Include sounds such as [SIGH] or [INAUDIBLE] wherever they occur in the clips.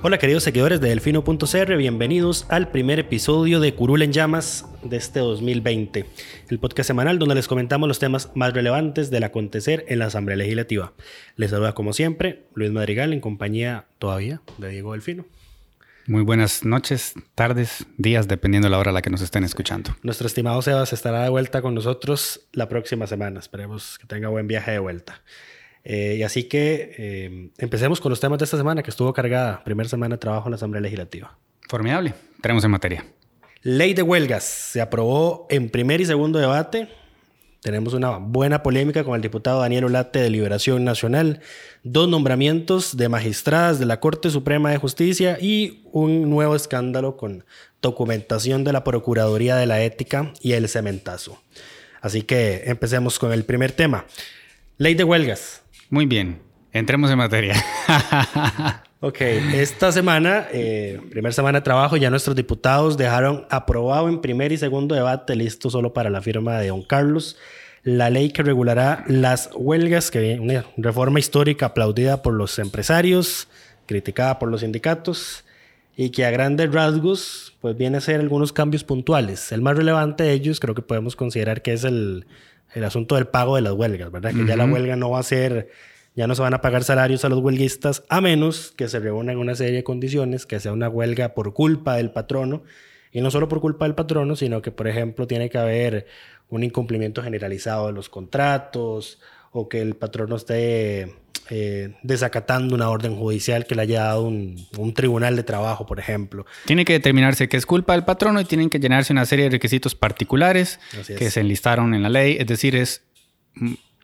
Hola queridos seguidores de Delfino.cr, bienvenidos al primer episodio de Curul en Llamas de este 2020, el podcast semanal donde les comentamos los temas más relevantes del acontecer en la Asamblea Legislativa. Les saluda como siempre Luis Madrigal en compañía todavía de Diego Delfino. Muy buenas noches, tardes, días, dependiendo de la hora a la que nos estén escuchando. Nuestro estimado Sebas estará de vuelta con nosotros la próxima semana. Esperemos que tenga buen viaje de vuelta. Eh, y así que eh, empecemos con los temas de esta semana, que estuvo cargada, primera semana de trabajo en la Asamblea Legislativa. Formidable. Tenemos en materia. Ley de huelgas. Se aprobó en primer y segundo debate. Tenemos una buena polémica con el diputado Daniel Olate de Liberación Nacional, dos nombramientos de magistradas de la Corte Suprema de Justicia y un nuevo escándalo con documentación de la Procuraduría de la Ética y el cementazo. Así que empecemos con el primer tema. Ley de huelgas. Muy bien. Entremos en materia. [LAUGHS] Ok, esta semana, eh, primera semana de trabajo, ya nuestros diputados dejaron aprobado en primer y segundo debate, listo solo para la firma de don Carlos, la ley que regulará las huelgas, que una reforma histórica aplaudida por los empresarios, criticada por los sindicatos, y que a grandes rasgos, pues viene a ser algunos cambios puntuales. El más relevante de ellos creo que podemos considerar que es el, el asunto del pago de las huelgas, ¿verdad? Que ya la huelga no va a ser ya no se van a pagar salarios a los huelguistas a menos que se reúnan una serie de condiciones, que sea una huelga por culpa del patrono. Y no solo por culpa del patrono, sino que, por ejemplo, tiene que haber un incumplimiento generalizado de los contratos o que el patrono esté eh, desacatando una orden judicial que le haya dado un, un, tribunal de trabajo, por ejemplo. Tiene que determinarse que es culpa del patrono y tienen que llenarse una serie de requisitos particulares que se enlistaron en la ley. Es decir, es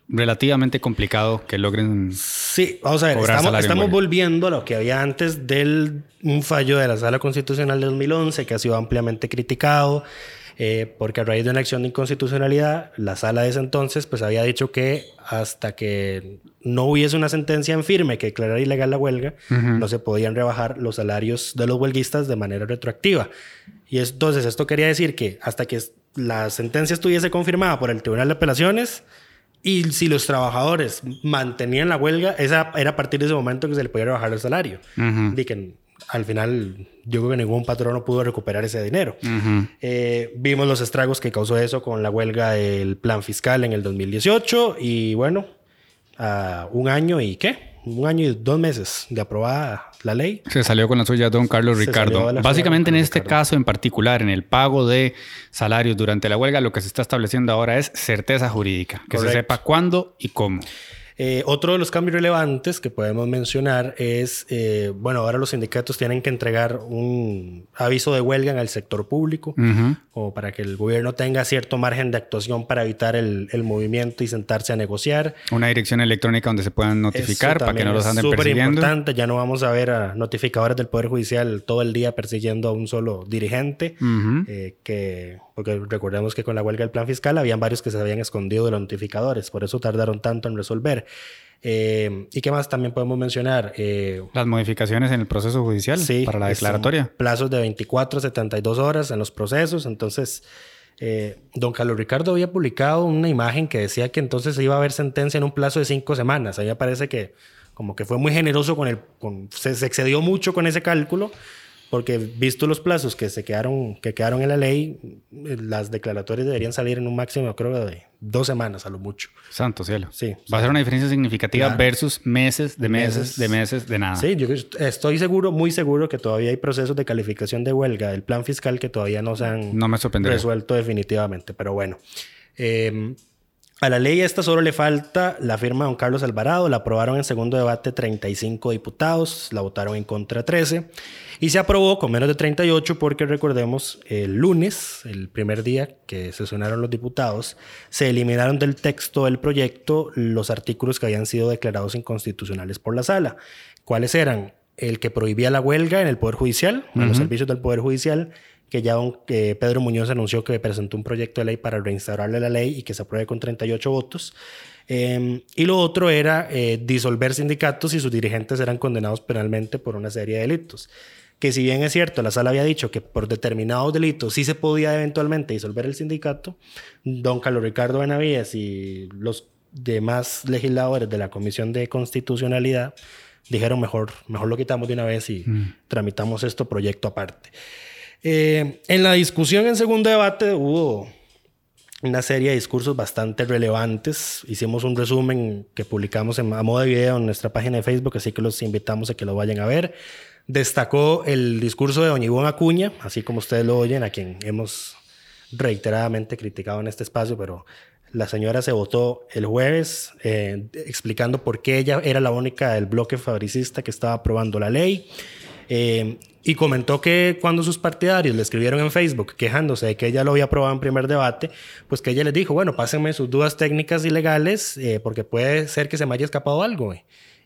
relativamente complicado que logren. Sí, vamos a ver, estamos, estamos volviendo a lo que había antes del un fallo de la Sala Constitucional de 2011 que ha sido ampliamente criticado. Eh, porque a raíz de una acción de inconstitucionalidad, la sala de ese entonces pues había dicho que hasta que no hubiese una sentencia en firme que declarara ilegal la huelga, no se podían rebajar los salarios de los huelguistas de manera retroactiva. Y entonces esto quería decir que hasta que la sentencia estuviese confirmada por el Tribunal de Apelaciones, y si los trabajadores mantenían la huelga, esa era a partir de ese momento que se le podía bajar el salario. Y que al final yo creo que ningún patrono pudo recuperar ese dinero. Eh, vimos los estragos que causó eso con la huelga del plan fiscal en el 2018 y bueno, a un año y qué, un año y dos meses de aprobada la ley. Se salió con la suya don Carlos Ricardo. Básicamente en este caso en particular, en el pago de salarios durante la huelga, lo que se está estableciendo ahora es certeza jurídica, que se sepa cuándo y cómo. Eh, otro de los cambios relevantes que podemos mencionar es, eh, bueno, ahora los sindicatos tienen que entregar un aviso de huelga en el sector público, o para que el gobierno tenga cierto margen de actuación para evitar el, el, movimiento y sentarse a negociar. Una dirección electrónica donde se puedan notificar para que no los anden persiguiendo. Es importante, ya no vamos a ver a notificadores del Poder Judicial todo el día persiguiendo a un solo dirigente, eh, que porque recordemos que con la huelga del plan fiscal habían varios que se habían escondido de los notificadores, por eso tardaron tanto en resolver. Eh, ¿Y qué más también podemos mencionar? Eh, Las modificaciones en el proceso judicial para la declaratoria. Plazos de 24 a 72 horas en los procesos. Entonces, eh, don Carlos Ricardo había publicado una imagen que decía que entonces iba a haber sentencia en un plazo de cinco semanas. A mí me parece que como que fue muy generoso con el... Con, se, se excedió mucho con ese cálculo porque visto los plazos que se quedaron, que quedaron en la ley, las declaratorias deberían salir en un máximo, creo, de dos semanas a lo mucho. Santo cielo. Sí. Va a ser una diferencia significativa versus meses de meses, de meses de nada. Sí, yo estoy seguro, muy seguro que todavía hay procesos de calificación de huelga del plan fiscal que todavía no se han no me resuelto definitivamente. Pero bueno. Eh, A la ley esta solo le falta la firma de don Carlos Alvarado, la aprobaron en segundo debate 35 diputados, la votaron en contra 13 y se aprobó con menos de 38 porque recordemos, el lunes, el primer día que sesionaron los diputados, se eliminaron del texto del proyecto los artículos que habían sido declarados inconstitucionales por la sala. ¿Cuáles eran? El que prohibía la huelga en el Poder Judicial, en los servicios del Poder Judicial, que ya Pedro Muñoz anunció que presentó un proyecto de ley para reinstaurarle la ley y que se apruebe con 38 votos. Em, y lo otro era eh, disolver sindicatos y sus dirigentes eran condenados penalmente por una serie de delitos. Que si bien es cierto, la sala había dicho que por determinados delitos sí se podía eventualmente disolver el sindicato, don Carlos Ricardo Benavides y los demás legisladores de la Comisión de Constitucionalidad dijeron mejor, mejor lo quitamos de una vez y mm. tramitamos esto proyecto aparte. Eh, en la discusión en segundo debate hubo una serie de discursos bastante relevantes. Hicimos un resumen que publicamos en, a modo de video en nuestra página de Facebook, así que los invitamos a que lo vayan a ver. Destacó el discurso de Doña Ivonne Acuña, así como ustedes lo oyen, a quien hemos reiteradamente criticado en este espacio, pero la señora se votó el jueves eh, explicando por qué ella era la única del bloque fabricista que estaba aprobando la ley. Eh, y comentó que cuando sus partidarios le escribieron en Facebook quejándose de que ella lo había aprobado en primer debate, pues que ella les dijo, bueno, pásenme sus dudas técnicas y legales eh, porque puede ser que se me haya escapado algo.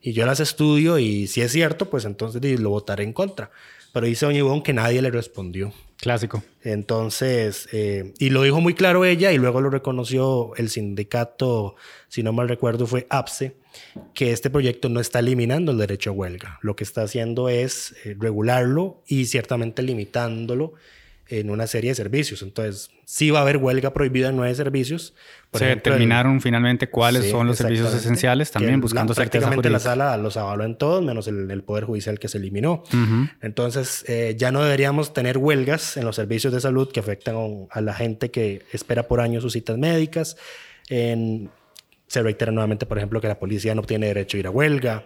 Y yo las estudio y si es cierto, pues entonces lo votaré en contra. Pero dice Doña Ivonne que nadie le respondió. Clásico. Entonces, eh, y lo dijo muy claro ella y luego lo reconoció el sindicato, si no mal recuerdo, fue APSE que este proyecto no está eliminando el derecho a huelga. Lo que está haciendo es eh, regularlo y ciertamente limitándolo en una serie de servicios. Entonces, sí va a haber huelga prohibida en nueve servicios. Se determinaron finalmente cuáles son los servicios esenciales, también buscando la, Prácticamente la sala los avaló en todos, menos el, Poder Judicial que se eliminó. Entonces, eh, ya no deberíamos tener huelgas en los servicios de salud que afectan a la gente que espera por años sus citas médicas. En, se reitera nuevamente, por ejemplo, que la policía no tiene derecho a ir a huelga.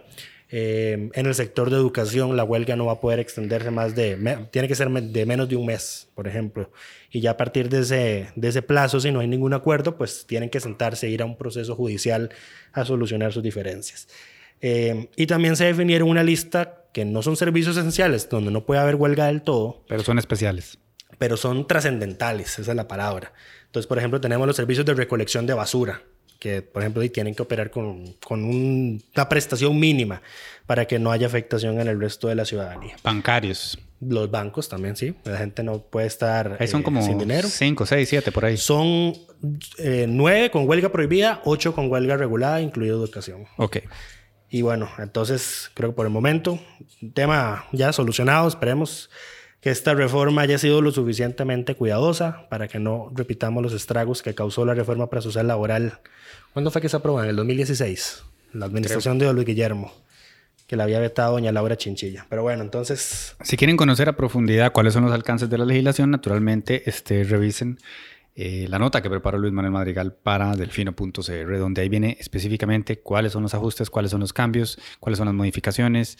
Eh, en el sector de educación, la huelga no va a poder extenderse más de, tiene que ser de menos de un mes, por ejemplo. Y ya a partir de ese, de ese plazo, si no hay ningún acuerdo, pues tienen que sentarse, ir a un proceso judicial a solucionar sus diferencias. Eh, y también se definieron una lista que no son servicios esenciales, donde no puede haber huelga del todo. Pero son especiales. Pero son trascendentales, esa es la palabra. Entonces, por ejemplo, tenemos los servicios de recolección de basura que, por ejemplo, tienen que operar con, con una prestación mínima para que no haya afectación en el resto de la ciudadanía. Bancarios. Los bancos también, sí. La gente no puede estar ahí son eh, como sin dinero. 5, 6, 7 por ahí. Son eh, 9 con huelga prohibida, 8 con huelga regulada, incluido educación. Ok. Y bueno, entonces creo que por el momento, tema ya solucionado, esperemos que esta reforma haya sido lo suficientemente cuidadosa para que no repitamos los estragos que causó la reforma social laboral. ¿Cuándo fue que se aprobó? En el 2016. La administración de Luis Guillermo, que la había vetado doña Laura Chinchilla. Pero bueno, entonces... Si quieren conocer a profundidad cuáles son los alcances de la legislación, naturalmente este, revisen eh, la nota que preparó Luis Manuel Madrigal para delfino.cr, donde ahí viene específicamente cuáles son los ajustes, cuáles son los cambios, cuáles son las modificaciones,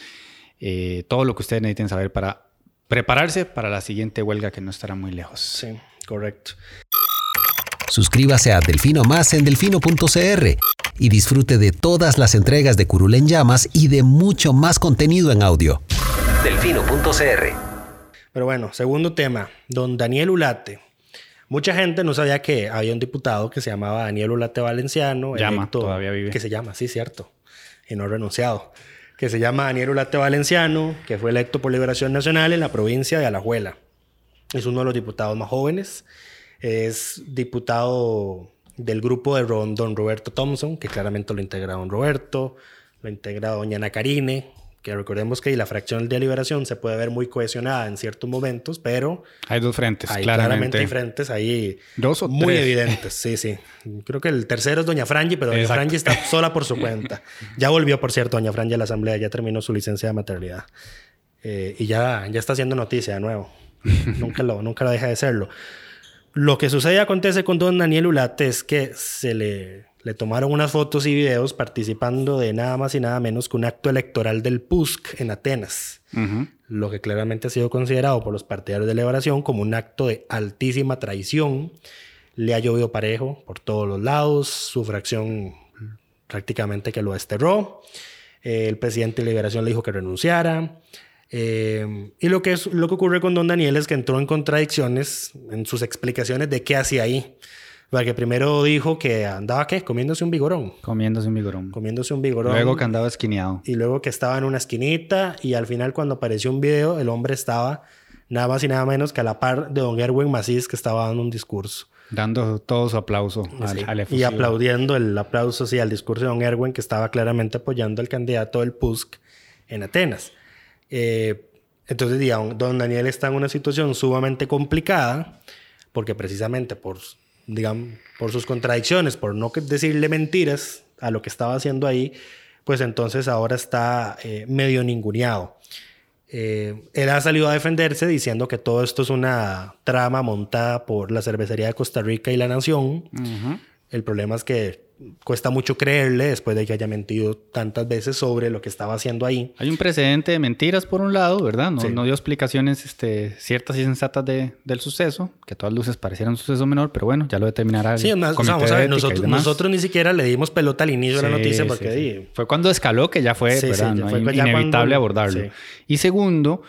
eh, todo lo que ustedes necesiten saber para prepararse para la siguiente huelga que no estará muy lejos. Sí, correcto. Suscríbase a Delfino Más en delfino.cr y disfrute de todas las entregas de Curul en Llamas y de mucho más contenido en audio. Delfino.cr. Pero bueno, segundo tema, don Daniel Ulate. Mucha gente no sabía que había un diputado que se llamaba Daniel Ulate Valenciano. Llama, todavía vive. Que se llama, sí, cierto. Y no renunciado que se llama Daniel Ulate Valenciano, que fue electo por Liberación Nacional en la provincia de Alajuela. Es uno de los diputados más jóvenes. Es diputado del grupo de don Roberto Thompson, que claramente lo integra don Roberto, lo integra doña Ana Karine, que recordemos que la fracción de liberación se puede ver muy cohesionada en ciertos momentos, pero... Hay dos frentes, hay claramente. hay frentes ahí dos o muy evidentes, sí, sí. Creo que el tercero es doña Frangi, pero doña Frangi está [LAUGHS] sola por su cuenta. Ya volvió, por cierto, doña Frangi a la asamblea, ya terminó su licencia de maternidad. Eh, y ya, ya está haciendo noticia de nuevo. [LAUGHS] nunca, lo, nunca lo deja de serlo. Lo que sucede y acontece con don Daniel Ulate es que se le le tomaron unas fotos y videos participando de nada más y nada menos que un acto electoral del PUSC en Atenas, lo que claramente ha sido considerado por los partidarios de liberación como un acto de altísima traición. Le ha llovido parejo por todos los lados, su fracción prácticamente que lo desterró, eh, el presidente de Liberación le dijo que renunciara, eh, y lo que, es, lo que ocurre con don Daniel es que entró en contradicciones en sus explicaciones de qué hacía ahí. Porque primero dijo que andaba, ¿qué? Comiéndose un vigorón. Comiéndose un vigorón. Comiéndose un vigorón. Luego que andaba esquineado. Y luego que estaba en una esquinita. Y al final, cuando apareció un video, el hombre estaba nada más y nada menos que a la par de don Erwin Macís, que estaba dando un discurso. Dando todo su aplauso al, Sí. al y efusivo. aplaudiendo el aplauso, sí, al discurso de don Erwin, que estaba claramente apoyando al candidato del PUSC en Atenas. Eh, entonces, digamos, don Daniel está en una situación sumamente complicada, porque precisamente por, digamos, por sus contradicciones, por no decirle mentiras a lo que estaba haciendo ahí, pues entonces ahora está eh, medio ninguneado. Eh, él ha salido a defenderse diciendo que todo esto es una trama montada por la cervecería de Costa Rica y la Nación. El problema es que cuesta mucho creerle después de que haya mentido tantas veces sobre lo que estaba haciendo ahí. Hay un precedente de mentiras por un lado, ¿verdad? No, Sí. no dio explicaciones este, ciertas y sensatas de- del suceso, que a todas luces pareciera un suceso menor, pero bueno, ya lo determinará el Sí, comité vamos a ver, nosotros, ni siquiera le dimos pelota al inicio de la Sí, noticia sí, porque sí. Fue cuando escaló que ya fue, Sí, ¿verdad? sí, No fue inevitable cuando- abordarlo. sí. Y segundo,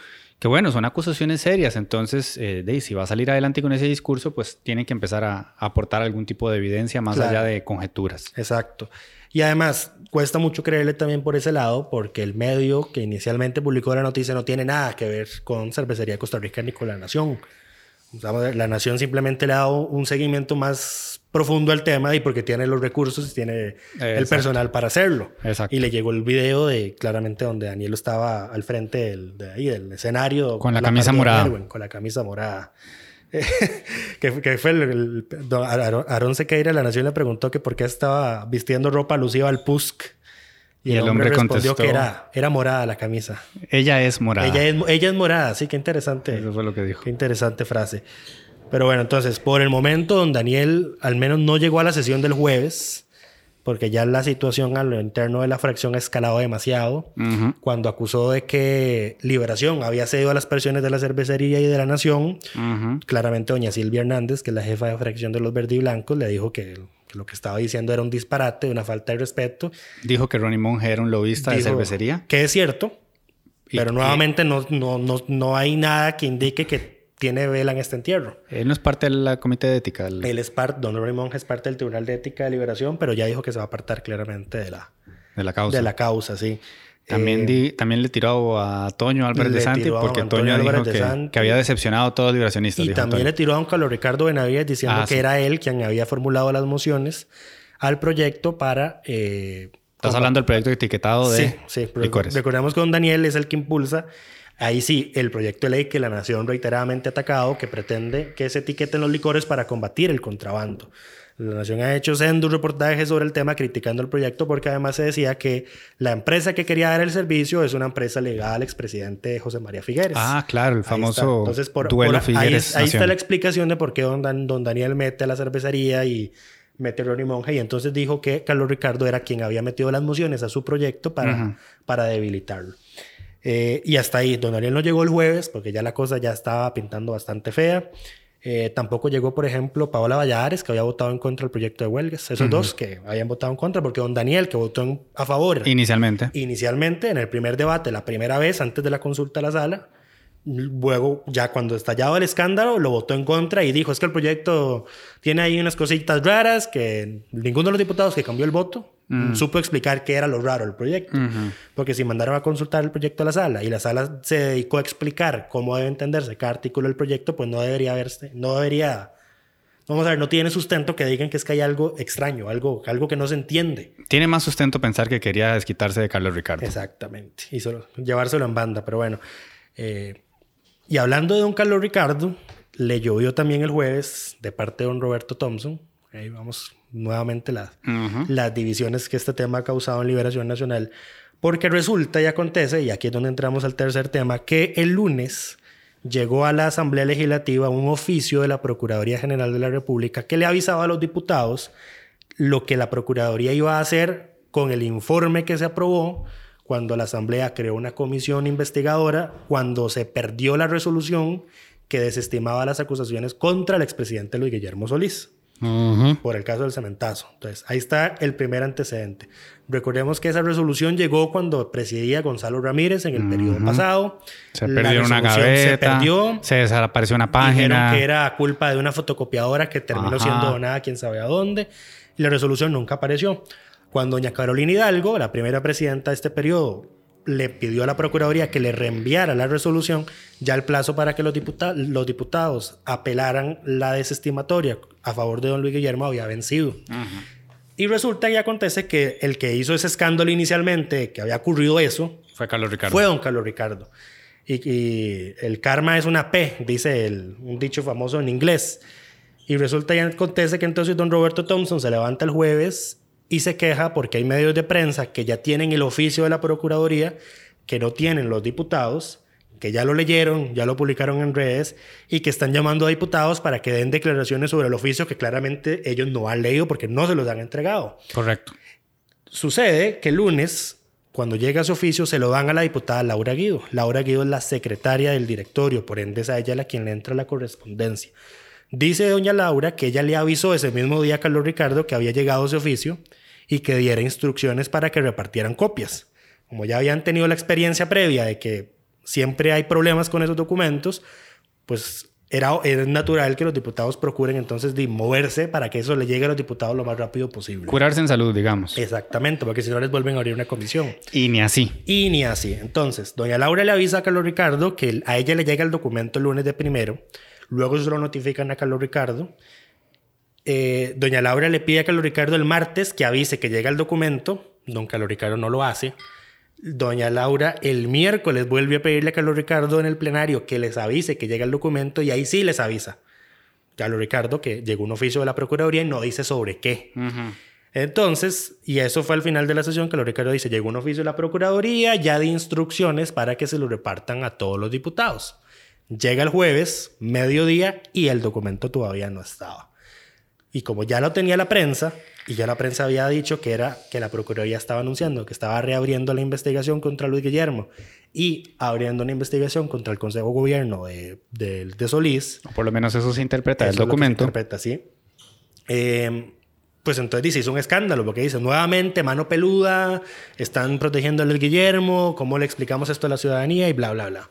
que bueno, son acusaciones serias, entonces, eh, de, si va a salir adelante con ese discurso, pues tiene que empezar a, a aportar algún tipo de evidencia más Claro. allá de conjeturas. Exacto. Y además, cuesta mucho creerle también por ese lado, porque el medio que inicialmente publicó la noticia no tiene nada que ver con Cervecería Costa Rica ni con La Nación. La Nación simplemente le ha dado un seguimiento más profundo al tema y porque tiene los recursos y tiene el personal para hacerlo. Exacto. Y le llegó el video de claramente donde Daniel estaba al frente del, de ahí, del escenario. Con la camisa morada. Erwin, con la camisa morada. [LAUGHS] que, que fue el, el- Aarón Sequeira de la Nación le preguntó que por qué estaba vistiendo ropa alusiva al PUSC. Y, el, hombre, respondió contestó- que era, era morada la camisa. Ella es morada. Ella es, ella es morada, sí, qué interesante. Eso fue lo que dijo. Qué interesante frase. Pero bueno, entonces, por el momento, don Daniel al menos no llegó a la sesión del jueves, porque ya la situación a lo interno de la fracción ha escalado demasiado, cuando acusó de que Liberación había cedido a las presiones de la cervecería y de la Nación. Claramente, doña Silvia Hernández, que es la jefa de fracción de los verdes y blancos, le dijo que, que lo que estaba diciendo era un disparate, una falta de respeto. Dijo que Ronnie Monge era un lobista de Dijo cervecería. Que es cierto, pero que- nuevamente no, no, no, no hay nada que indique que tiene vela en este entierro. Él no es parte del comité de ética. del- Él es parte, Don Raymond es parte del Tribunal de Ética de Liberación, pero ya dijo que se va a apartar claramente de la, de la causa. de la causa, sí. También, Eh, di- también le tiró a Toño Álvarez de Santi porque Toño dijo que, que había decepcionado a todos los liberacionistas. Y también le tiró a don Carlos Ricardo Benavides diciendo Ah, que sí. era él quien había formulado las mociones al proyecto para... eh, Estás hablando del proyecto etiquetado de Sí, sí. licores. Recordemos que don Daniel es el que impulsa, ahí sí, el proyecto de ley que la Nación reiteradamente ha atacado, que pretende que se etiqueten los licores para combatir el contrabando. La Nación ha hecho sendos reportajes sobre el tema criticando el proyecto porque además se decía que la empresa que quería dar el servicio es una empresa ligada al expresidente José María Figueres. Ah, claro, el Ahí está. famoso Entonces, por- duelo por- ahí, Figueres. ahí está Nación. la explicación de por qué don, Dan- don Daniel mete a la cervecería y mete a Ronnie Monge. Y entonces dijo que Carlos Ricardo era quien había metido las mociones a su proyecto para, Ujú. para debilitarlo. Eh, y hasta ahí, don Daniel no llegó el jueves porque ya la cosa ya estaba pintando bastante fea. Eh, tampoco llegó, por ejemplo, Paola Valladares, que había votado en contra del proyecto de huelgas. Esos dos que habían votado en contra, porque don Daniel, que votó en- a favor Inicialmente. inicialmente en el primer debate, la primera vez antes de la consulta a la sala. Luego, ya cuando estallado el escándalo, lo votó en contra y dijo, es que el proyecto tiene ahí unas cositas raras que ninguno de los diputados que cambió el voto supo explicar qué era lo raro del proyecto. Porque si mandaron a consultar el proyecto a la sala y la sala se dedicó a explicar cómo debe entenderse cada artículo del proyecto, pues no debería haberse, no debería, vamos a ver, no tiene sustento que digan que es que hay algo extraño, algo, algo que no se entiende. Tiene más sustento pensar que quería desquitarse de Carlos Ricardo. Exactamente. Y solo, llevárselo en banda, pero bueno. Eh, y hablando de don Carlos Ricardo, le llovió también el jueves de parte de don Roberto Thompson. Ahí vamos nuevamente las, divisiones que este tema ha causado en Liberación Nacional. Porque resulta y acontece, y aquí es donde entramos al tercer tema, que el lunes llegó a la Asamblea Legislativa un oficio de la Procuraduría General de la República que le avisaba a los diputados lo que la Procuraduría iba a hacer con el informe que se aprobó cuando la Asamblea creó una comisión investigadora, cuando se perdió la resolución que desestimaba las acusaciones contra el expresidente Luis Guillermo Solís. Por el caso del cementazo. Entonces, ahí está el primer antecedente. Recordemos que esa resolución llegó cuando presidía Gonzalo Ramírez en el periodo pasado. Se La perdió una gaveta. Se perdió. Se desapareció una Dijeron página. que era culpa de una fotocopiadora que terminó Ajá. siendo donada quién sabe a dónde. Y la resolución nunca apareció. Cuando doña Carolina Hidalgo, la primera presidenta de este periodo, le pidió a la Procuraduría que le reenviara la resolución, ya el plazo para que los, diputa- los diputados apelaran la desestimatoria a favor de don Luis Guillermo había vencido. Y resulta y acontece que el que hizo ese escándalo inicialmente, que había ocurrido eso, Fue Carlos Ricardo. fue don Carlos Ricardo. Y, y el karma es una P, dice el- un dicho famoso en inglés. Y resulta y acontece que entonces don Roberto Thompson se levanta el jueves y se queja porque hay medios de prensa que ya tienen el oficio de la Procuraduría, que no tienen los diputados, que ya lo leyeron, ya lo publicaron en redes y que están llamando a diputados para que den declaraciones sobre el oficio que claramente ellos no han leído porque no se los han entregado. Correcto. Sucede que el lunes, cuando llega ese oficio, se lo dan a la diputada Laura Guido. Laura Guido es la secretaria del directorio, por ende es a ella la quien le entra la correspondencia. Dice doña Laura que ella le avisó ese mismo día a Carlos Ricardo que había llegado ese oficio y que diera instrucciones para que repartieran copias. Como ya habían tenido la experiencia previa de que siempre hay problemas con esos documentos, pues era, era natural que los diputados procuren entonces de moverse para que eso le llegue a los diputados lo más rápido posible. Curarse en salud, digamos. Exactamente, porque si no les vuelven a abrir una comisión. Y ni así. Y ni así. Entonces, doña Laura le avisa a Carlos Ricardo que a ella le llega el documento el lunes de primero. Luego se lo notifican a Carlos Ricardo. Eh, doña Laura le pide a Carlos Ricardo el martes que avise que llega el documento. Don Carlos Ricardo no lo hace. Doña Laura el miércoles vuelve a pedirle a Carlos Ricardo en el plenario que les avise que llega el documento y ahí sí les avisa. Carlos Ricardo que llegó un oficio de la Procuraduría y no dice sobre qué. Entonces, y eso fue al final de la sesión que lo Ricardo dice, llegó un oficio de la Procuraduría ya de instrucciones para que se lo repartan a todos los diputados. Llega el jueves, mediodía, y el documento todavía no estaba. Y como ya lo tenía la prensa, y ya la prensa había dicho que era que la Procuraduría estaba anunciando que estaba reabriendo la investigación contra Luis Guillermo y abriendo una investigación contra el Consejo de Gobierno de, de, de Solís, O por lo menos eso se interpreta del documento. interpreta, sí. Eh, pues entonces dice, hizo un escándalo, porque dice, nuevamente, mano peluda, están protegiendo a Luis Guillermo, ¿cómo le explicamos esto a la ciudadanía? Y bla, bla, bla.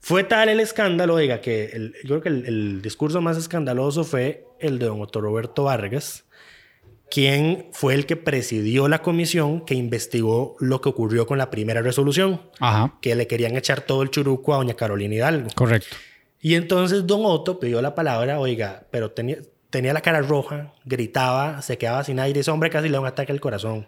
Fue tal el escándalo, oiga, que el- yo creo que el, el discurso más escandaloso fue el de don Otto Roberto Vargas, quien fue el que presidió la comisión que investigó lo que ocurrió con la primera resolución, Ajá. que le querían echar todo el churuco a doña Carolina Hidalgo. Correcto. Y entonces Don Otto pidió la palabra, oiga, pero tenía, tenía la cara roja, gritaba, se quedaba sin aire, ese hombre casi le da un ataque al corazón.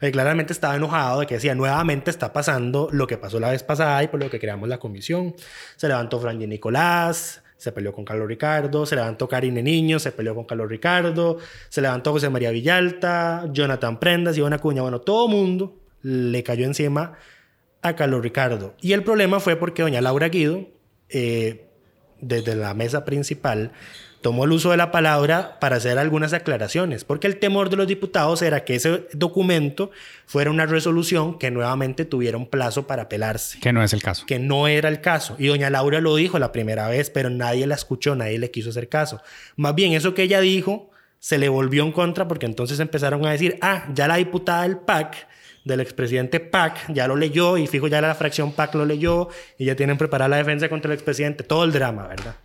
Eh, claramente estaba enojado de que decía, nuevamente está pasando lo que pasó la vez pasada y por lo que creamos la comisión. Se levantó Franji Nicolás, se peleó con Carlos Ricardo, se levantó Karine Niño, se peleó con Carlos Ricardo, se levantó José María Villalta, Jonathan Prendas, Ivana Cuña, bueno, todo mundo le cayó encima a Carlos Ricardo. Y el problema fue porque doña Laura Guido, eh, desde la mesa principal, tomó el uso de la palabra para hacer algunas aclaraciones, porque el temor de los diputados era que ese documento fuera una resolución que nuevamente tuviera un plazo para apelarse, Que no es el caso. que no era el caso. Y doña Laura lo dijo la primera vez, pero nadie la escuchó, nadie le quiso hacer caso. Más bien, eso que ella dijo se le volvió en contra porque entonces empezaron a decir, ah, ya la diputada del PAC, del expresidente PAC, ya lo leyó y fijo ya la fracción PAC lo leyó y ya tienen preparada la defensa contra el expresidente. Todo el drama, ¿verdad?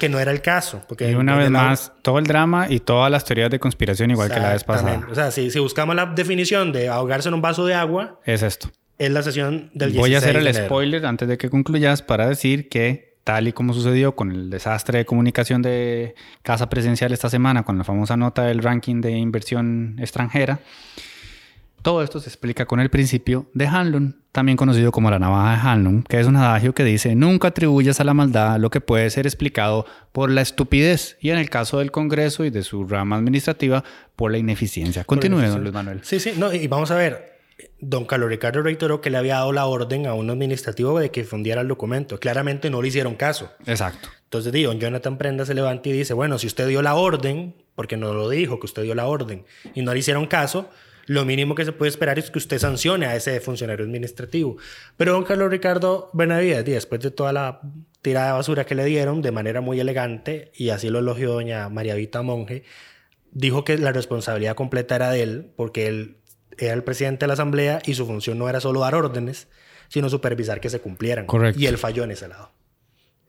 Que no era el caso. Porque Y una vez la- más, todo el drama y todas las teorías de conspiración, igual que la vez pasada. O sea, si, si buscamos la definición de ahogarse en un vaso de agua, Es esto. es la sesión del 16 Voy a hacer el spoiler antes de que concluyas para decir que, tal y como sucedió con el desastre de comunicación de Casa Presidencial esta semana, con la famosa nota del ranking de inversión extranjera, todo esto se explica con el principio de Hanlon, también conocido como la navaja de Hanlon, que es un adagio que dice nunca atribuyas a la maldad lo que puede ser explicado por la estupidez y en el caso del Congreso y de su rama administrativa por la ineficiencia. Continúe, don Luis Manuel. Sí, sí, no, y vamos a ver. Don Carlos Ricardo reiteró que le había dado la orden a un administrativo de que fundiera el documento. Claramente no le hicieron caso. Exacto. Entonces, digo, Jonathan Prenda se levanta y dice, bueno, si usted dio la orden, porque no lo dijo, que usted dio la orden, y no le hicieron caso, lo mínimo que se puede esperar es que usted sancione a ese funcionario administrativo. Pero don Carlos Ricardo Benavides, después de toda la tirada de basura que le dieron, de manera muy elegante, y así lo elogió doña María Vita Monge, dijo que la responsabilidad completa era de él, porque él era el presidente de la asamblea y su función no era solo dar órdenes, sino supervisar que se cumplieran. Correcto. Y él falló en ese lado.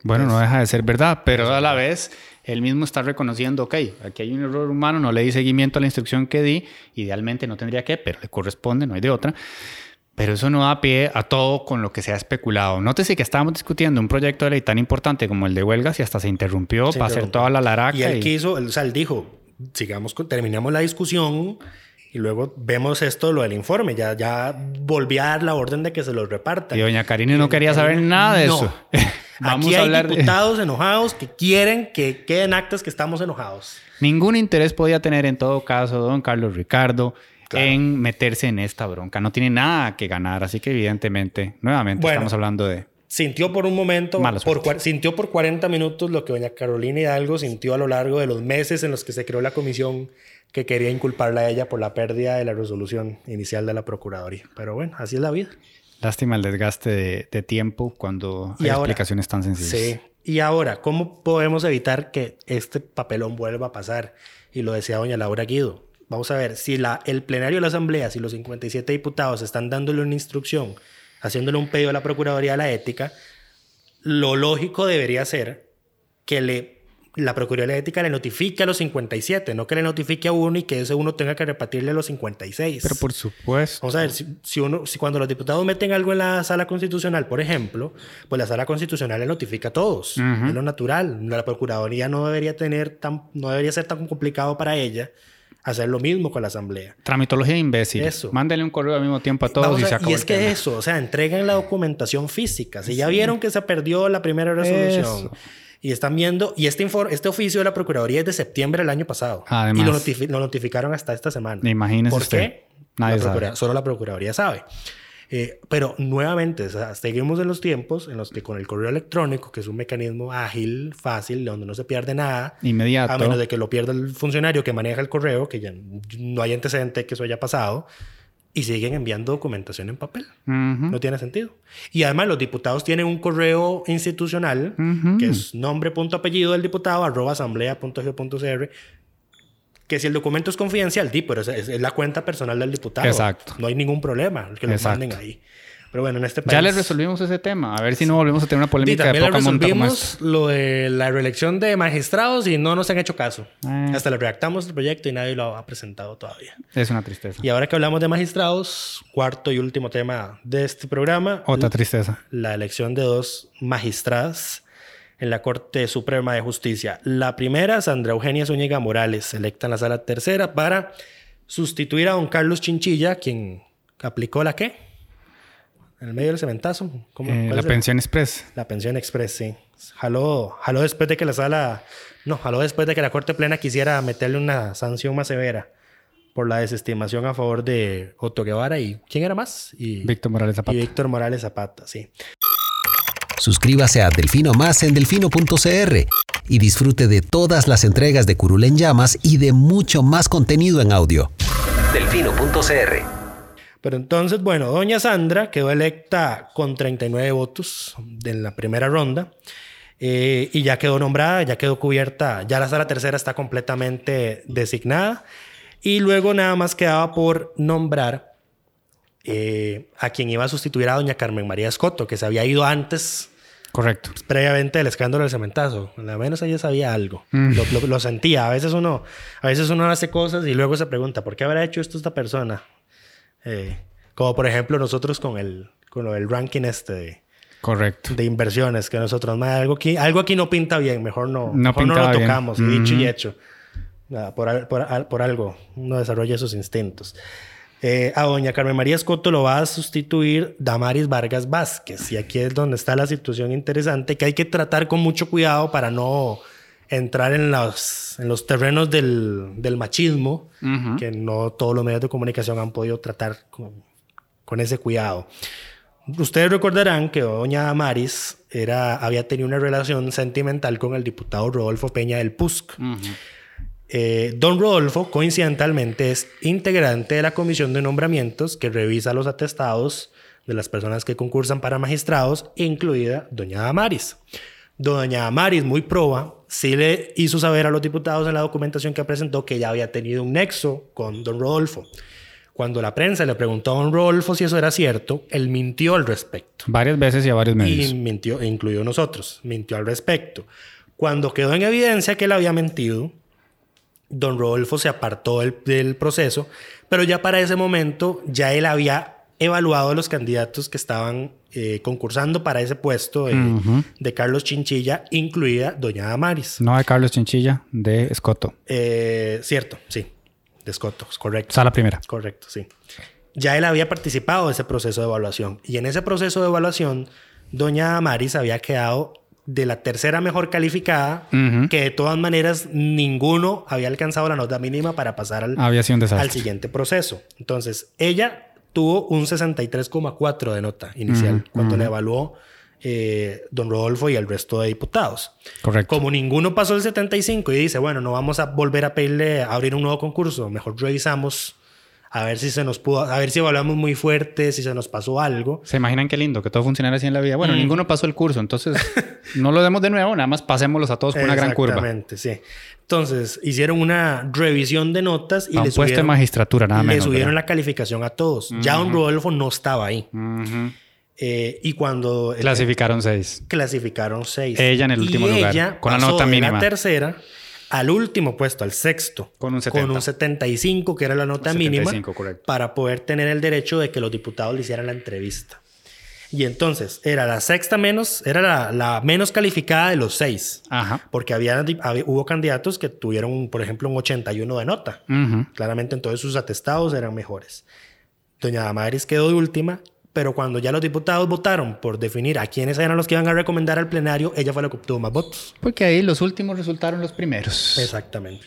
Bueno, no deja de ser verdad, pero a la vez él mismo está reconociendo, ok, aquí hay un error humano, no le di seguimiento a la instrucción que di, idealmente no tendría que, pero le corresponde, no hay de otra. Pero eso no da pie a todo con lo que se ha especulado. Nótese que estábamos discutiendo un proyecto de ley tan importante como el de huelgas y hasta se interrumpió Se para hacer toda la laraca. Y él y- quiso, él- o sea, él dijo, sigamos, con- terminamos la discusión y luego vemos esto, lo del informe. Ya, ya volví a dar la orden de que se los repartan. Y doña Karine no quería saber nada de No. eso. [LAUGHS] Vamos Aquí a hay de... diputados enojados que quieren que queden actas que estamos enojados. Ningún interés podía tener en todo caso don Carlos Ricardo en meterse en esta bronca. No tiene nada que ganar, así que evidentemente, nuevamente Bueno. estamos hablando de... Sintió por un momento, por, sintió por 40 minutos lo que doña Carolina Hidalgo sintió a lo largo de los meses en los que se creó la comisión que quería inculparla a ella por la pérdida de la resolución inicial de la Procuraduría. Pero bueno, así es la vida. Lástima el desgaste de, de tiempo cuando Y hay ahora- explicaciones tan sencillas. Sí. Y ahora, ¿cómo podemos evitar que este papelón vuelva a pasar? Y lo decía doña Laura Guido. Vamos a ver, si la, el plenario de la Asamblea, si los 57 diputados están dándole una instrucción, haciéndole un pedido a la Procuraduría de la Ética, lo lógico debería ser que le, la Procuraduría de la Ética le notifique a los 57, no que le notifique a uno y que ese uno tenga que repartirle a los 56. Pero por supuesto. Vamos a ver, si, si uno, si cuando los diputados meten algo en la sala constitucional, por ejemplo, pues la sala constitucional le notifica a todos. Es lo natural. La procuraduría no debería tener tan, no debería ser tan complicado para ella hacer lo mismo con la asamblea. Tramitología imbécil. Eso. Mándale un correo al mismo tiempo a todos y se acabó y es el que tema. eso, o sea, entreguen la documentación física. Si ya vieron que se perdió la primera resolución Eso. Y están viendo, y este, este oficio de la Procuraduría es de septiembre del año pasado. Además. y lo, notifi- lo notificaron hasta esta semana. Imagínese ¿Por usted. qué? Nadie La sabe. Solo la Procuraduría sabe. Eh, pero nuevamente, o sea, seguimos en los tiempos en los que con el correo electrónico, que es un mecanismo ágil, fácil, donde no se pierde nada, Inmediato. a menos de que lo pierda el funcionario que maneja el correo, que ya no hay antecedente de que eso haya pasado, y siguen enviando documentación en papel. No tiene sentido. Y además los diputados tienen un correo institucional que es nombre, punto, apellido del diputado, arroba asamblea.gov.cr, que si el documento es confidencial, di, pero es, es- es la cuenta personal del diputado. Exacto. No hay ningún problema que lo Exacto. manden ahí. Pero bueno, en este país... Ya le resolvimos ese tema. A ver si no volvemos a tener una Y polémica de también como resolvimos lo de la reelección de magistrados y no nos han hecho caso. Eh. Hasta le redactamos el proyecto y nadie lo ha presentado todavía. Es una tristeza. Y ahora que hablamos de magistrados, cuarto y último tema de este programa, Otra tristeza. la elección de dos magistradas en la Corte Suprema de Justicia. La primera, Sandra Eugenia Zúñiga Morales, electa en la sala tercera para sustituir a don Carlos Chinchilla, quien aplicó la qué? En el medio del cementazo. ¿Cómo- Eh, la pensión express. La pensión express, sí. Jaló, jaló después de que la sala... No, jaló después de que la Corte Plena quisiera meterle una sanción más severa por la desestimación a favor de Otto Guevara y... ¿Quién era más? Y, Víctor Morales Zapata. y Víctor Morales Zapata, sí. Suscríbase a Delfino Más en delfino.cr y disfrute de todas las entregas de Curul en Llamas y de mucho más contenido en audio. Delfino.cr Pero entonces, bueno, doña Sandra quedó electa con 39 votos en la primera ronda eh, y ya quedó nombrada, ya quedó cubierta, ya la sala tercera está completamente designada y luego nada más quedaba por nombrar eh, a quien iba a sustituir a doña Carmen María Escoto, que se había ido antes Correcto. previamente del escándalo del cementazo. Al menos ella sabía algo. Mm. Lo, lo- lo sentía. A veces uno, a veces uno hace cosas y luego se pregunta, ¿por qué habrá hecho esto esta persona? Eh, como por ejemplo nosotros con el, con del ranking este de, Correcto. de inversiones, que nosotros, "Ma, algo aquí, algo aquí no pinta bien, mejor no, No mejor no lo tocamos, dicho y hecho. Nada, por, al- por, al- por algo uno desarrolla esos instintos. Eh, a doña Carmen María Escoto lo va a sustituir Damaris Vargas Vázquez. Y aquí es donde está la situación interesante que hay que tratar con mucho cuidado para no entrar en los, en los terrenos del, del machismo, Ujú. que no todos los medios de comunicación han podido tratar con, con ese cuidado. Ustedes recordarán que doña Damaris era, había tenido una relación sentimental con el diputado Rodolfo Peña del PUSC. Ujú. Eh, don Rodolfo, coincidentalmente, es integrante de la comisión de nombramientos que revisa los atestados de las personas que concursan para magistrados, incluida doña Damaris. Doña Maris, muy proba, sí le hizo saber a los diputados en la documentación que presentó que ya había tenido un nexo con don Rodolfo. Cuando la prensa le preguntó a don Rodolfo si eso era cierto, él mintió al respecto. Varias veces y a varios medios. Y mintió, incluido nosotros, mintió al respecto. Cuando quedó en evidencia que él había mentido, don Rodolfo se apartó del, del proceso, pero ya para ese momento ya él había evaluado a los candidatos que estaban eh, concursando para ese puesto de, de Carlos Chinchilla, incluida doña Damaris. No de Carlos Chinchilla, de Escoto. Eh, cierto, sí, de Escoto, es correcto. Sala primera. Correcto, sí. Ya él había participado de ese proceso de evaluación. Y en ese proceso de evaluación, doña Damaris había quedado de la tercera mejor calificada, que de todas maneras ninguno había alcanzado la nota mínima para pasar al, Había sido un al siguiente proceso. Entonces, ella tuvo un 63,4 de nota inicial cuando le evaluó eh, don Rodolfo y el resto de diputados. Correcto. Como ninguno pasó el 75 y dice, bueno, no vamos a volver a pedirle a abrir un nuevo concurso, mejor revisamos a ver si se nos pudo, a ver si evaluamos muy fuerte, si se nos pasó algo. ¿Se imaginan qué lindo que todo funcionara así en la vida? Mm. Bueno, ninguno pasó el curso, entonces [LAUGHS] no lo demos de nuevo, nada más pasémoslos a todos por una gran curva. Exactamente, sí. Entonces, hicieron una revisión de notas y le de subieron, magistratura, nada le menos. subieron ¿verdad? la calificación a todos. Ya don Rodolfo no estaba ahí. Eh, y cuando el- Clasificaron seis. clasificaron seis. Ella en el último Y lugar, ella con la nota de mínima. la tercera al último puesto, al sexto. Con un 70. Con un 75, que era la nota 75, mínima. correcto. Para poder tener el derecho de que los diputados le hicieran la entrevista. Y entonces, era la sexta menos, era la, la menos calificada de los seis. Ajá. Porque había, había- hubo candidatos que tuvieron, por ejemplo, un 81 de nota. Ujú. Claramente, entonces sus atestados eran mejores. Doña Damaris quedó de última, pero cuando ya los diputados votaron por definir a quiénes eran los que iban a recomendar al plenario, ella fue la que obtuvo más votos. Porque ahí los últimos resultaron los primeros. Exactamente.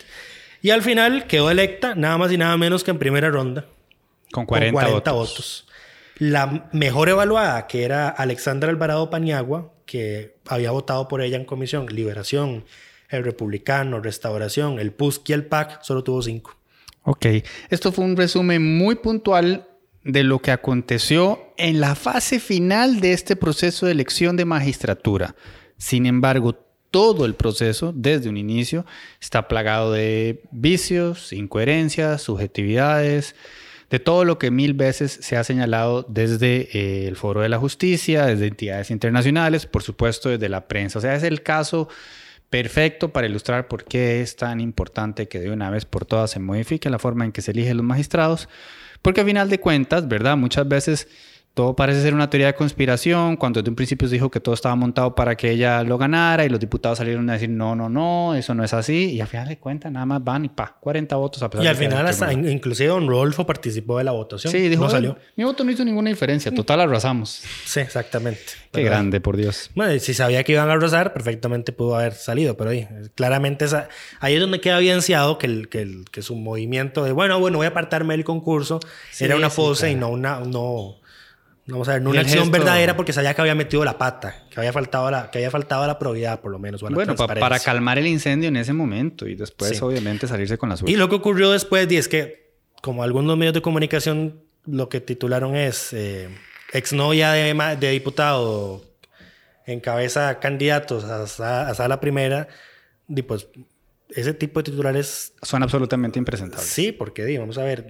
Y al final quedó electa nada más y nada menos que en primera ronda. Con con 40, 40 votos. votos. La mejor evaluada, que era Alexandra Alvarado Paniagua, que había votado por ella en comisión, Liberación, el Republicano, Restauración, el PUSC y el PAC, solo tuvo cinco. Ok, esto fue un resumen muy puntual de lo que aconteció en la fase final de este proceso de elección de magistratura. Sin embargo, todo el proceso, desde un inicio, está plagado de vicios, incoherencias, subjetividades, de todo lo que mil veces se ha señalado desde eh, el Foro de la Justicia, desde entidades internacionales, por supuesto desde la prensa. O sea, es el caso perfecto para ilustrar por qué es tan importante que de una vez por todas se modifique la forma en que se eligen los magistrados, porque a final de cuentas, ¿verdad? Muchas veces todo parece ser una teoría de conspiración, cuando desde un principio se dijo que todo estaba montado para que ella lo ganara y los diputados salieron a decir, no, no, no, eso no es así, y a final de cuentas nada más van y pa, 40 votos a pesar Y al final, hasta, in- inclusive don Rodolfo participó de la votación. Sí, dijo, no "Eh, salió. mi voto no hizo ninguna diferencia, total arrasamos. Sí, exactamente. Qué Pero, grande, por Dios. Bueno, y si sabía que iban a arrasar, perfectamente pudo haber salido, pero ahí, claramente esa, ahí es donde queda evidenciado que, el, que, el, que su movimiento de, bueno, bueno, voy a apartarme del concurso, era una sí, pose y claro. no una, no, vamos a ver, no una acción gesto- verdadera porque sabía que había metido la pata, que había faltado la, que había faltado la probidad, por lo menos. o a la Bueno, pa- para calmar el incendio en ese momento y después, Sí. obviamente, salirse con la suya. Y lo que ocurrió después y es que, como algunos medios de comunicación lo que titularon es eh, exnovia de, de diputado encabeza candidatos a, a sala primera, y pues ese tipo de titulares Son absolutamente impresentables. sí, porque vamos a ver,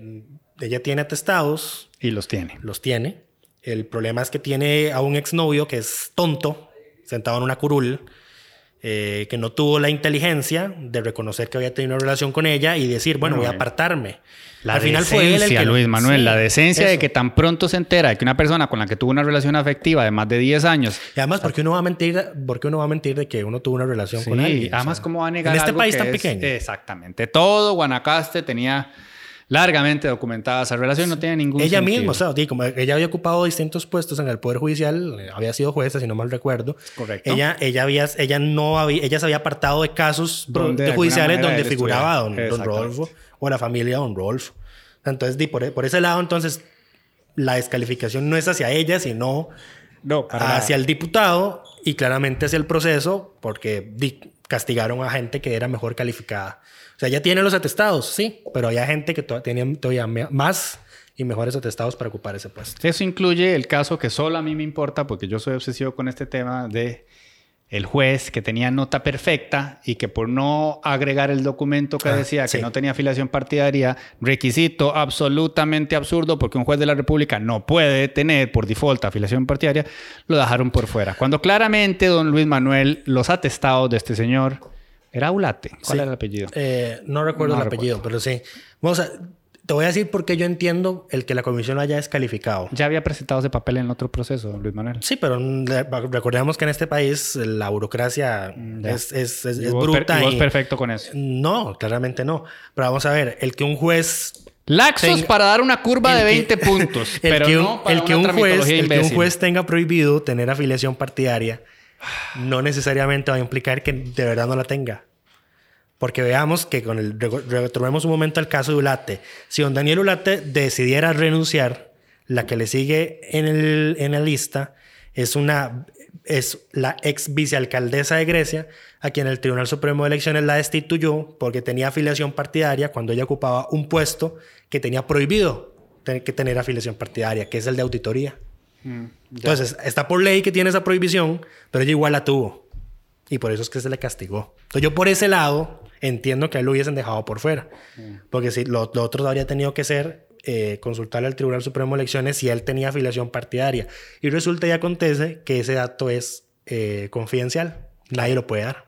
ella tiene atestados, Y los tiene. los tiene. El problema es que tiene a un exnovio que es tonto, sentado en una curul, eh, que no tuvo la inteligencia de reconocer que había tenido una relación con ella y decir, bueno, voy a apartarme. La Al final decencia, fue él el que Luis Manuel, Sí, la decencia de eso. que tan pronto se entera de que una persona con la que tuvo una relación afectiva de más de 10 años. Y además, ¿por qué uno va a mentir, por qué uno va a mentir de que uno tuvo una relación Sí, con alguien? O además, sea, ¿cómo va a negar En este algo país que tan es- pequeño. Exactamente. Todo Guanacaste tenía largamente documentada esa relación, no tiene ningún ella sentido. misma, o sea, como ella había ocupado distintos puestos en el Poder Judicial, eh, había sido jueza, si no mal recuerdo. Correcto. Ella, ella, había, ella, no había, ella se había apartado de casos Donde de judiciales donde figuraba don, don. Rodolfo o la familia don Rodolfo. Entonces, di, por, por ese lado, entonces, la descalificación no es hacia ella, sino No, nada. hacia el diputado y claramente hacia el proceso, porque di, castigaron a gente que era mejor calificada. O sea, ya tiene los atestados, sí, pero había gente que tenía todavía más y mejores atestados para ocupar ese puesto. Eso incluye el caso que solo a mí me importa, porque yo soy obsesivo con este tema de el juez que tenía nota perfecta y que por no agregar el documento que Ah, decía sí. que no tenía afiliación partidaria, requisito absolutamente absurdo porque un juez de la República no puede tener por default afiliación partidaria, lo dejaron por fuera. Cuando claramente don Luis Manuel, los atestados de este señor, era Ulate. ¿Cuál Sí. era el apellido? Eh, no recuerdo No el apellido, pero sí. Vamos a, te voy a decir por qué yo entiendo el que la comisión lo haya descalificado. Ya había presentado ese papel en otro proceso, Luis Manuel. Sí, pero recordemos que en este país la burocracia Mm, ya. es, es, es- Y es vos per- bruta. y vos y- perfecto con eso. No, claramente no. Pero vamos a ver, el que un juez Laxos para dar una curva de [LAUGHS] el 20 que- puntos, el pero que un, no para el que una un juez, el que un juez tenga prohibido tener afiliación partidaria no necesariamente va a implicar que de verdad no la tenga. Porque veamos que con el re- retomemos un momento el caso de Ulate. Si don Daniel Ulate decidiera renunciar, la que le sigue en, el, en la lista es una es la ex vicealcaldesa de Grecia, a quien el Tribunal Supremo de Elecciones la destituyó porque tenía afiliación partidaria cuando ella ocupaba un puesto que tenía prohibido tener que tener afiliación partidaria, que es el de auditoría. Mm, Entonces, está por ley que tiene esa prohibición, pero ella igual la tuvo. Y por eso es que se le castigó. Entonces, yo por ese lado entiendo que a él lo hubiesen dejado por fuera. Porque si lo, lo otro habría tenido que ser eh, consultarle al Tribunal Supremo de Elecciones si él tenía afiliación partidaria. Y resulta y acontece que ese dato es eh, confidencial. Nadie lo puede dar.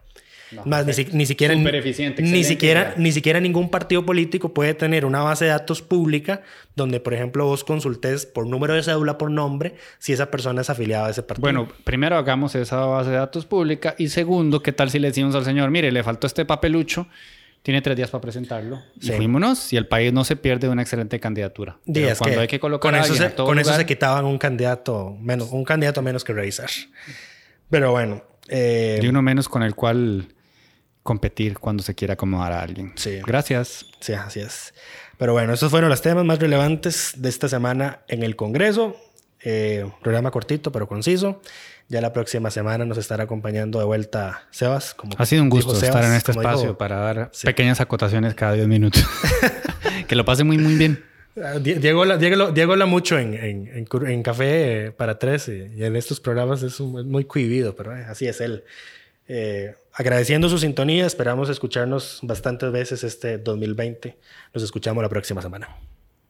Más, ni, si- ni siquiera, Súper eficiente, ni, siquiera, ni siquiera ningún partido político puede tener una base de datos pública donde, por ejemplo, vos consultes por número de cédula, por nombre, si esa persona es afiliada a ese partido. Bueno, primero hagamos esa base de datos pública y segundo, ¿qué tal si le decimos al señor, mire, le faltó este papelucho, tiene tres días para presentarlo y Sí. fuímonos y el país no se pierde una excelente candidatura. Di, Pero cuando que hay que colocar con eso, se, todo con eso lugar, se quitaban un candidato menos, un candidato menos que revisar. Pero bueno, eh, y uno menos con el cual competir cuando se quiera acomodar a alguien. Sí. Gracias. sí, así es. Pero bueno, esos fueron los temas más relevantes de esta semana en el Congreso. Eh, programa cortito pero conciso. Ya la próxima semana nos estará acompañando de vuelta Sebas. Como Ha sido un gusto dijo estar Sebas, en este espacio dijo- para dar Sí. pequeñas acotaciones cada 10 minutos. [LAUGHS] [LAUGHS] que lo pase muy, muy bien. Ah, Die- Diego, la- Diego, Diego habla mucho en, en, en en Café eh, para Tres y, y en estos programas es, un- es muy cohibido, pero eh, así es él. Eh, agradeciendo su sintonía, esperamos escucharnos bastantes veces este 2020. Nos escuchamos la próxima semana.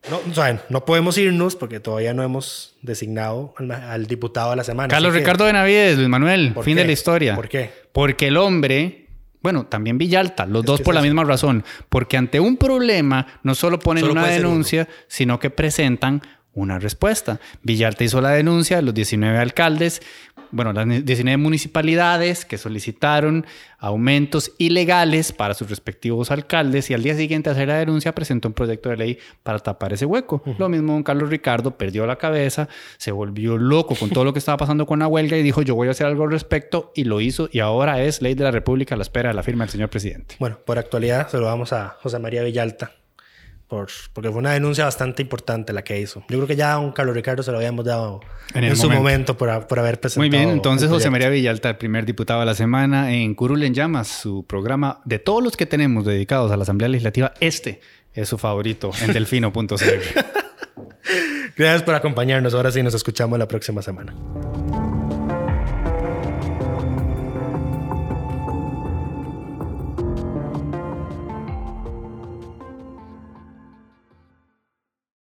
No, saben, no podemos irnos porque todavía no hemos designado al, diputado de la semana. Carlos Ricardo Benavides, Luis Manuel, ¿Por fin qué? de la historia. ¿Por qué? Porque el hombre, bueno, también Villalta, los dos por la misma razón. Porque ante un problema no solo ponen Solo una denuncia, sino que presentan una respuesta. Villalta hizo la denuncia de los 19 alcaldes, bueno, las 19 municipalidades que solicitaron aumentos ilegales para sus respectivos alcaldes y al día siguiente hacer la denuncia presentó un proyecto de ley para tapar ese hueco. Lo mismo don Carlos Ricardo perdió la cabeza, se volvió loco con todo lo que estaba pasando con la huelga y dijo yo voy a hacer algo al respecto y lo hizo y ahora es ley de la República a la espera de la firma del señor presidente. Bueno, por actualidad se lo damos a José María Villalta. Por, porque fue una denuncia bastante importante la que hizo. Yo creo que ya a un Carlos Ricardo se lo habíamos dado En su momento. momento por, por haber presentado. Muy bien, entonces José. María Villalta, el primer diputado de la semana en Curul en Llamas, su programa de todos los que tenemos dedicados a la Asamblea Legislativa, este es su favorito en delfino.cr. [LAUGHS] Gracias por acompañarnos. Ahora sí nos escuchamos la próxima semana.